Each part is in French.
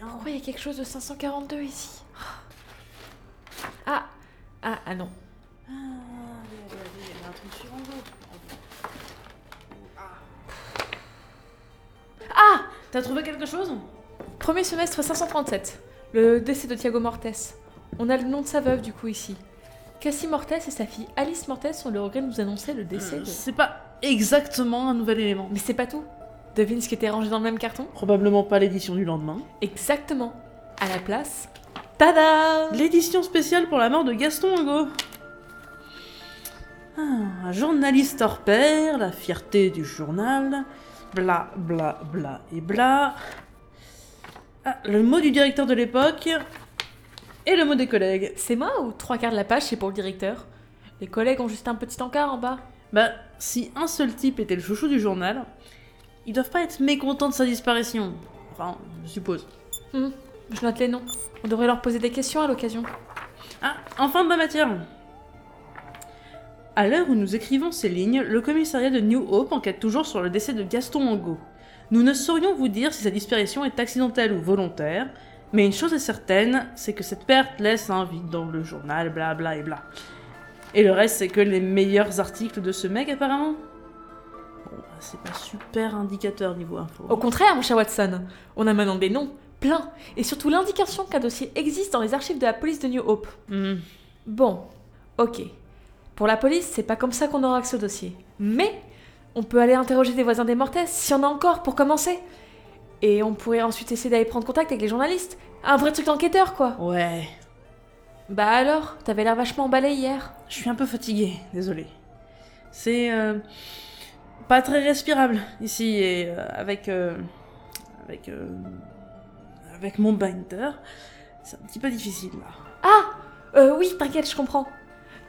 Pourquoi il y a quelque chose de 542 ici Ah Ah, ah non. Ah, allez, allez, allez, il y a un truc sur Ango. Ah T'as trouvé quelque chose? Premier semestre 537. Le décès de Thiago Mortes. On a le nom de sa veuve du coup ici. Cassie Mortes et sa fille Alice Mortes ont le regret de nous annoncer le décès Euh, de... C'est pas exactement un nouvel élément. Mais c'est pas tout. Devine ce qui était rangé dans le même carton Probablement pas l'édition du lendemain. Exactement. À la place. Tada L'édition spéciale pour la mort de Gaston Ango. Ah, un journaliste hors pair, la fierté du journal, bla bla bla et bla. Ah, le mot du directeur de l'époque et le mot des collègues. C'est moi ou trois quarts de la page c'est pour le directeur? Les collègues ont juste un petit encart en bas. Bah, si un seul type était le chouchou du journal, ils doivent pas être mécontents de sa disparition. Enfin, je suppose. Hmm, je note les noms. On devrait leur poser des questions à l'occasion. Ah, enfin de la matière. À l'heure où nous écrivons ces lignes, le commissariat de New Hope enquête toujours sur le décès de Gaston Angot. Nous ne saurions vous dire si sa disparition est accidentelle ou volontaire, mais une chose est certaine, c'est que cette perte laisse un vide dans le journal, bla bla et bla. Et le reste, c'est que les meilleurs articles de ce mec, apparemment c'est pas super indicateur niveau info. Au contraire, mon cher Watson, on a maintenant des noms, plein, et surtout l'indication qu'un dossier existe dans les archives de la police de New Hope. Hmm. Bon, ok. Pour la police, c'est pas comme ça qu'on aura accès au dossier. Mais on peut aller interroger des voisins des Mortes, s'il y en a encore, pour commencer. Et on pourrait ensuite essayer d'aller prendre contact avec les journalistes. Un vrai truc d'enquêteur, quoi. Ouais, Bah alors, t'avais l'air vachement emballé hier. Je suis un peu fatiguée, désolé. C'est euh, pas très respirable ici et euh, avec euh, avec euh, avec mon binder, c'est un petit peu difficile là. Ah oui, t'inquiète, je comprends.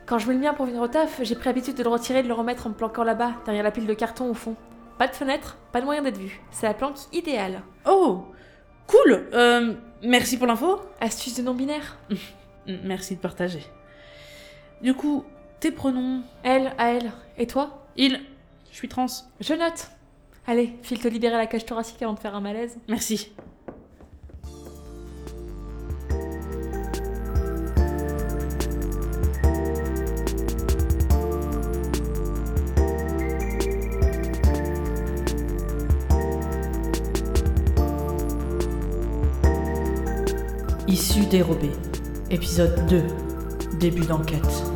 Quand je mets le mien pour venir au taf, j'ai pris l'habitude de le retirer et de le remettre en me planquant là-bas, derrière la pile de carton au fond. Pas de fenêtre, pas de moyen d'être vu. C'est la planque idéale. Oh, cool. Merci pour l'info. Astuce de non-binaire. Merci de partager. Du coup, tes pronoms. Elle, à elle. Et toi? Il. Je suis trans. Je note. Allez, file te libérer la cage thoracique avant de faire un malaise. Merci. Issue dérobée. Épisode 2. Début d'enquête.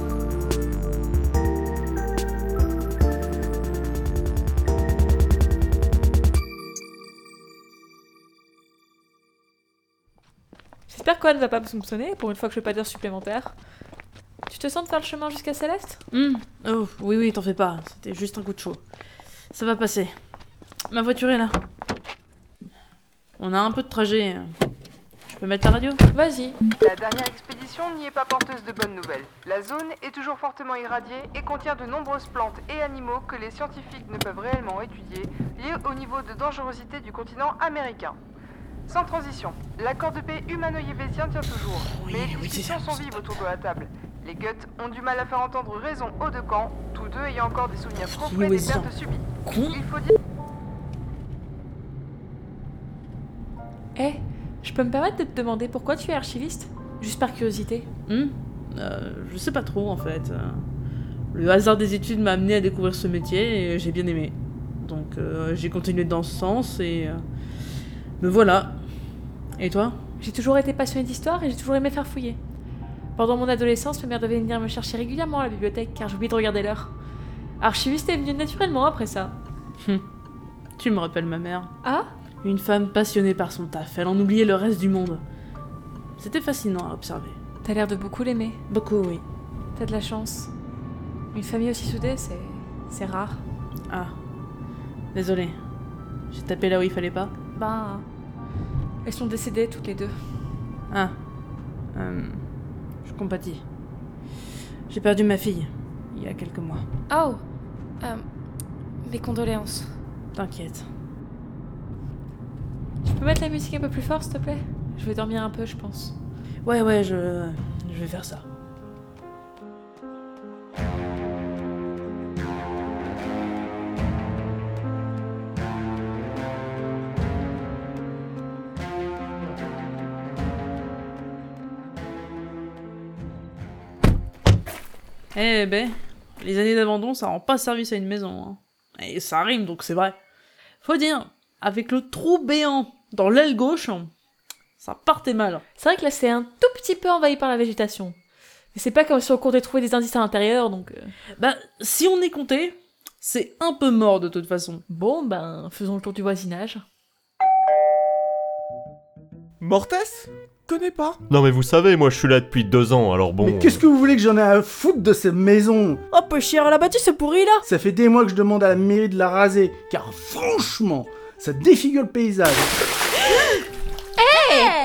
J'espère qu'Anne ne va pas me soupçonner, pour une fois que je vais pas dire supplémentaire. Tu te sens de faire le chemin jusqu'à Céleste? Hmm, Oh, oui, oui, t'en fais pas. C'était juste un coup de chaud. Ça va passer. Ma voiture est là. On a un peu de trajet. Je peux mettre la radio? Vas-y. La dernière expédition n'y est pas porteuse de bonnes nouvelles. La zone est toujours fortement irradiée et contient de nombreuses plantes et animaux que les scientifiques ne peuvent réellement étudier, liés au niveau de dangerosité du continent américain. Sans transition, l'accord de paix humano-yévésien tient toujours, Oui, mais les oui, discussions ça, sont vives autour de la table. Les Guts ont du mal à faire entendre raison aux deux camps, tous deux ayant encore des souvenirs frais des pertes subies. Con Il faut dire Eh, je peux me permettre de te demander pourquoi tu es archiviste? Juste par curiosité. Hmm? Euh, Je sais pas trop en fait. Le hasard des études m'a amené à découvrir ce métier et j'ai bien aimé. Donc euh, j'ai continué dans ce sens et. euh, Me voilà. Et toi? J'ai toujours été passionnée d'histoire et j'ai toujours aimé faire fouiller. Pendant mon adolescence, ma mère devait venir me chercher régulièrement à la bibliothèque car j'oublie de regarder l'heure. Archiviste est venu naturellement après ça. Tu me rappelles ma mère. Ah? Une femme passionnée par son taf. Elle en oubliait le reste du monde. C'était fascinant à observer. T'as l'air de beaucoup l'aimer. Beaucoup, oui. T'as de la chance. Une famille aussi soudée, c'est. c'est rare. Ah. Désolé. J'ai tapé là où il fallait pas. Ben. Elles sont décédées toutes les deux. Ah. Euh, je compatis. J'ai perdu ma fille. Il y a quelques mois. Oh euh, Mes condoléances. T'inquiète. Tu peux mettre la musique un peu plus fort, s'il te plaît? Je vais dormir un peu, je pense. Ouais, ouais, je, je vais faire ça. Eh ben, les années d'abandon, ça rend pas service à une maison. hein. Et ça rime, donc c'est vrai. Faut dire, avec le trou béant dans l'aile gauche, ça partait mal. C'est vrai que là, c'est un tout petit peu envahi par la végétation. Mais c'est pas comme si on comptait trouver des indices à l'intérieur, donc... euh, Bah, si on est compté, c'est un peu mort de toute façon. Bon, ben, faisons le tour du voisinage. Mortès Connais pas. Non mais vous savez, moi je suis là depuis deux ans, alors bon... Mais qu'est-ce que vous voulez que j'en ai à foutre de cette maison? Oh, peu cher, la bâtisse c'est pourri là Ça fait des mois que je demande à la mairie de la raser, car franchement, ça défigure le paysage.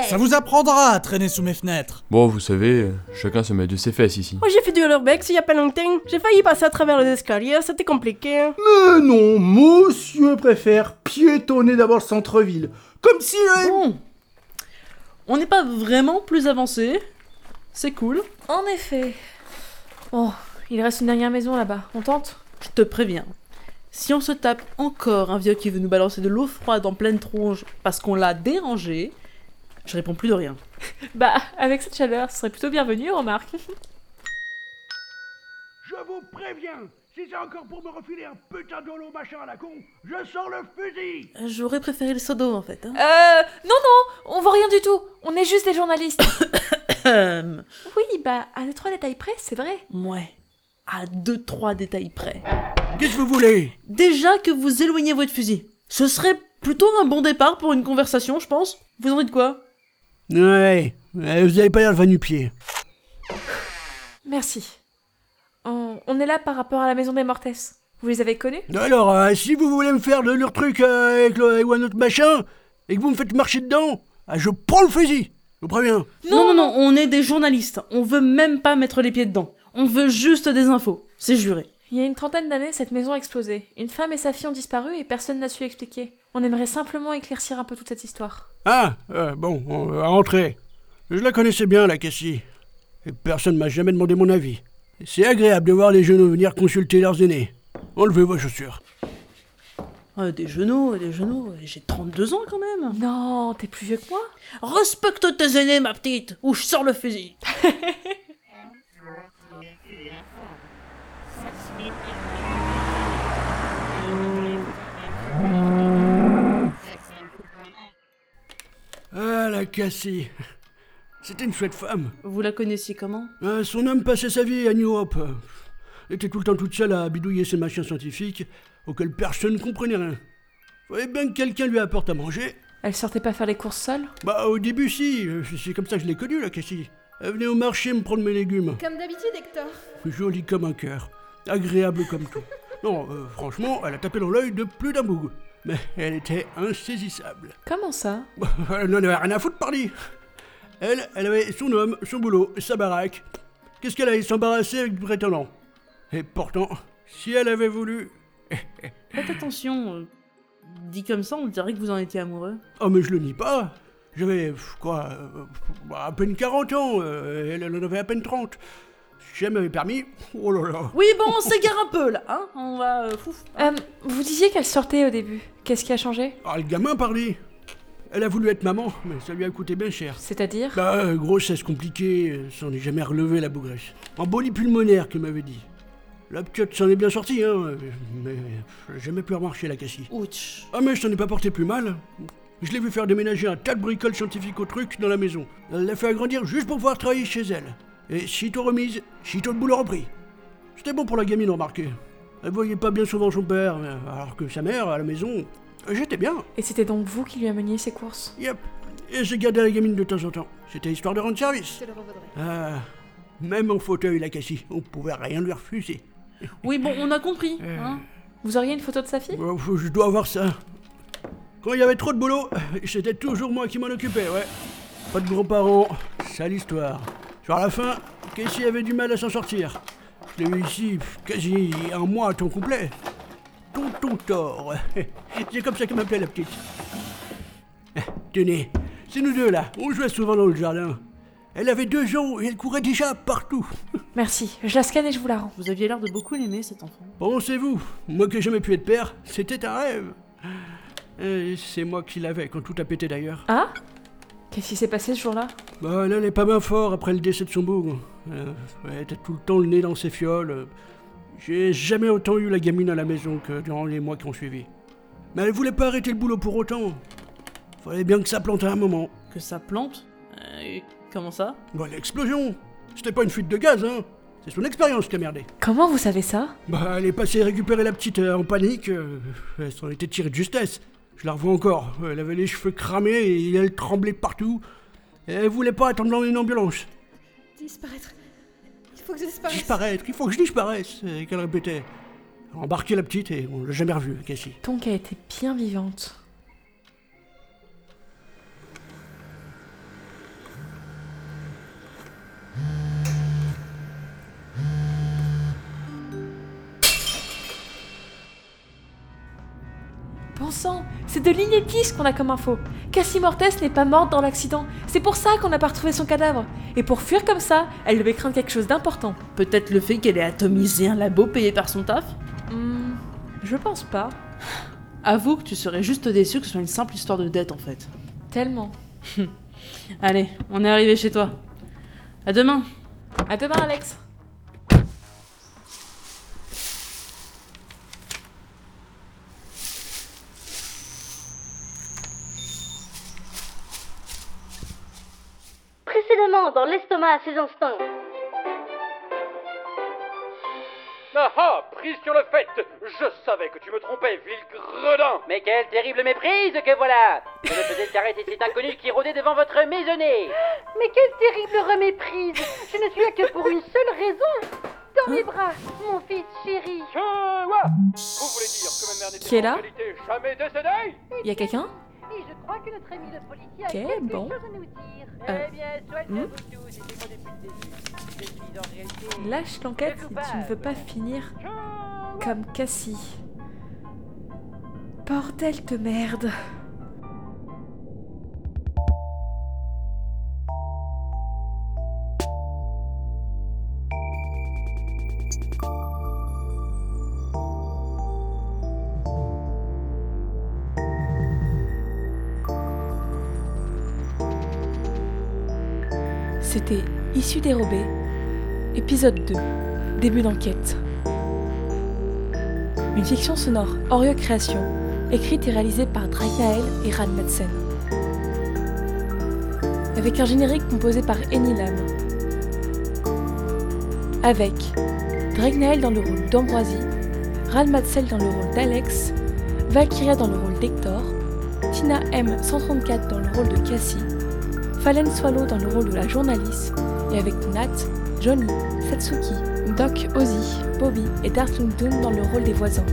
Ça vous apprendra à traîner sous mes fenêtres. Bon, vous savez, chacun se met de ses fesses ici. Moi j'ai fait du rollerbex il y a pas longtemps. J'ai failli passer à travers les escaliers, c'était compliqué. Mais non, monsieur préfère piétonner d'abord le centre-ville. Comme si... euh, Bon, on n'est pas vraiment plus avancé. C'est cool. En effet. Bon, il reste une dernière maison là-bas. On tente? Je te préviens. Si on se tape encore un vieux qui veut nous balancer de l'eau froide en pleine tronche parce qu'on l'a dérangé, je réponds plus de rien. Bah, avec cette chaleur, ce serait plutôt bienvenu, remarque. Je vous préviens, si c'est encore pour me refiler un putain de l'eau machin à la con, je sors le fusil J'aurais préféré le sodo en fait. hein. Euh, non, non, on voit rien du tout. On est juste des journalistes. Oui, bah, à deux, trois détails près, c'est vrai. ouais. À deux, trois détails près. Qu'est-ce que vous voulez? Déjà que vous éloignez votre fusil. Ce serait plutôt un bon départ pour une conversation, je pense. Vous en dites quoi? Ouais, euh, vous avez pas l'air de nu-pied. Merci. On, on est là par rapport à la maison des Mortès. Vous les avez connus Alors, euh, si vous voulez me faire de leur truc euh, avec, le, avec un autre machin, et que vous me faites marcher dedans, ah, je prends le fusil Je vous préviens. non, non, non, on est des journalistes. On veut même pas mettre les pieds dedans. On veut juste des infos. C'est juré. Il y a une trentaine d'années, cette maison a explosé. Une femme et sa fille ont disparu et personne n'a su expliquer. On aimerait simplement éclaircir un peu toute cette histoire. Ah, euh, bon, on va rentrer. Je la connaissais bien, la Cassie. Et personne m'a jamais demandé mon avis. C'est agréable de voir les jeunes venir consulter leurs aînés. Enlevez vos chaussures. Euh, des genoux, des genoux. J'ai 32 ans quand même. Non, t'es plus vieux que moi Respecte tes aînés, ma petite, ou je sors le fusil. Ah, la Cassie. C'était une chouette femme. Vous la connaissiez comment? Euh, son homme passait sa vie à New Hope. Elle était tout le temps toute seule à bidouiller ses machins scientifiques auxquels personne ne comprenait rien. Fallait bien que quelqu'un lui apporte à manger. Elle sortait pas faire les courses seule? Bah, au début, si. C'est comme ça que je l'ai connue, la Cassie. Elle venait au marché me prendre mes légumes. Comme d'habitude, Hector. Jolie comme un cœur. Agréable comme tout. Non, euh, franchement, elle a tapé dans l'œil de plus d'un boug. Mais elle était insaisissable. Comment ça? Elle n'en avait rien à foutre, pardi. Elle, elle avait son homme, son boulot, sa baraque. Qu'est-ce qu'elle allait s'embarrasser avec du prétendant? Et pourtant, si elle avait voulu... Faites attention. euh, dit comme ça, on dirait que vous en étiez amoureux. Oh, mais je le nie pas. J'avais, quoi, euh, à peine 40 ans. euh, elle, en avait à peine 30. Si elle m'avait permis... Oh là là. Oui, bon, on s'égare un peu là, hein On va. euh, fouf. Euh, Vous disiez qu'elle sortait au début. Qu'est-ce qui a changé? Ah, le gamin, pardi. Elle a voulu être maman, mais ça lui a coûté bien cher. C'est-à-dire Bah, euh, grossesse compliquée, s'en est jamais relevé la bougresse. Embolie pulmonaire, qu'elle m'avait dit. La petite s'en est bien sortie, hein, mais j'ai jamais pu remarcher la cassie. Ouch. Ah, mais je t'en ai pas porté plus mal. Je l'ai vu faire déménager un tas de bricoles scientifiques au truc dans la maison. Elle l'a fait agrandir juste pour pouvoir travailler chez elle. Et sitôt remise, sitôt le boulot repris. C'était bon pour la gamine, remarquez. Elle voyait pas bien souvent son père, alors que sa mère, à la maison, j'étais bien. Et c'était donc vous qui lui ameniez ses courses Yep. Et j'ai gardé la gamine de temps en temps. C'était histoire de rendre service. Je te le revaudrai. Ah, même en fauteuil, la Cassie, on pouvait rien lui refuser. Oui, bon, on a compris, hein Vous auriez une photo de sa fille? Oh, Je dois avoir ça. Quand il y avait trop de boulot, c'était toujours moi qui m'en occupais, ouais. Pas de grands-parents, sale histoire. Sur la fin, Cassie avait du mal à s'en sortir. Je l'ai eu ici pff, quasi un mois à temps complet. Tonton Thor. C'est comme ça qu'elle m'appelait la petite. Tenez, c'est nous deux là, on jouait souvent dans le jardin. Elle avait deux ans et elle courait déjà partout. Merci, je la scanne et je vous la rends. Vous aviez l'air de beaucoup l'aimer, cet enfant. Pensez-vous, moi qui ai jamais pu être père, c'était un rêve. Et c'est moi qui l'avais quand tout a pété d'ailleurs. Ah Qu'est-ce qui s'est passé ce jour-là? Bah, elle allait pas bien fort après le décès de son bougre. Euh, ouais, t'as tout le temps le nez dans ses fioles. J'ai jamais autant eu la gamine à la maison que durant les mois qui ont suivi. Mais elle voulait pas arrêter le boulot pour autant. Fallait bien que ça plante à un moment. Que ça plante Euh, Comment ça? Bah, l'explosion C'était pas une fuite de gaz, hein C'est son expérience qui a merdé. Comment vous savez ça? Bah, elle est passée récupérer la petite euh, en panique. euh, elle s'en était tirée de justesse. Je la revois encore. Elle avait les cheveux cramés et elle tremblait partout. Et elle voulait pas attendre dans une ambulance. Disparaître. Il faut que je disparaisse. Disparaître, il faut que je disparaisse, et qu'elle répétait. Embarquer la petite et on l'a jamais revue, Cassie. Tonka était bien vivante. Bon sang, c'est de l'ineptis qu'on a comme info. Cassie Mortes n'est pas morte dans l'accident. C'est pour ça qu'on n'a pas retrouvé son cadavre. Et pour fuir comme ça, elle devait craindre quelque chose d'important. Peut-être le fait qu'elle ait atomisé un labo payé par son taf? Hmm, je pense pas. Avoue que tu serais juste déçu que ce soit une simple histoire de dette en fait. Tellement. Allez, on est arrivé chez toi. À demain. À demain, Alex. À ses instants. Ah ah, prise sur le fait. Je savais que tu me trompais, vil gredin Mais quelle terrible méprise que voilà. Je ne faisais qu'arrêter cet inconnu qui rôdait devant votre maisonnée. Mais quelle terrible reméprise. Je ne suis là que pour une seule raison. Dans mes bras, mon fils chéri. Vous voulez dire que ma mère Qui est n'était en là réalité jamais décédée? Y a quelqu'un? Je crois que notre ami le policier a Ok, quelque bon. chose à nous dire. Euh, Eh bien, soit vous tous, c'est moi depuis le début. Je suis en réalité... Lâche l'enquête si tu ne veux pas finir comme Cassie. Bordel de merde. C'était Issu dérobé, épisode 2, début d'enquête. Une fiction sonore Orio Création, écrite et réalisée par Dragnael et Ran Madsen. Avec un générique composé par Eni Lam. Avec Dragnael dans le rôle d'Ambroisie, Ran Madsen dans le rôle d'Alex, Valkyria dans le rôle d'Hector, Tina M134 dans le rôle de Cassie, Fallen Swallow dans le rôle de la journaliste, et avec Nat, Johnny, Satsuki, Doc, Ozzy, Bobby et Dartling Doom dans le rôle des voisins.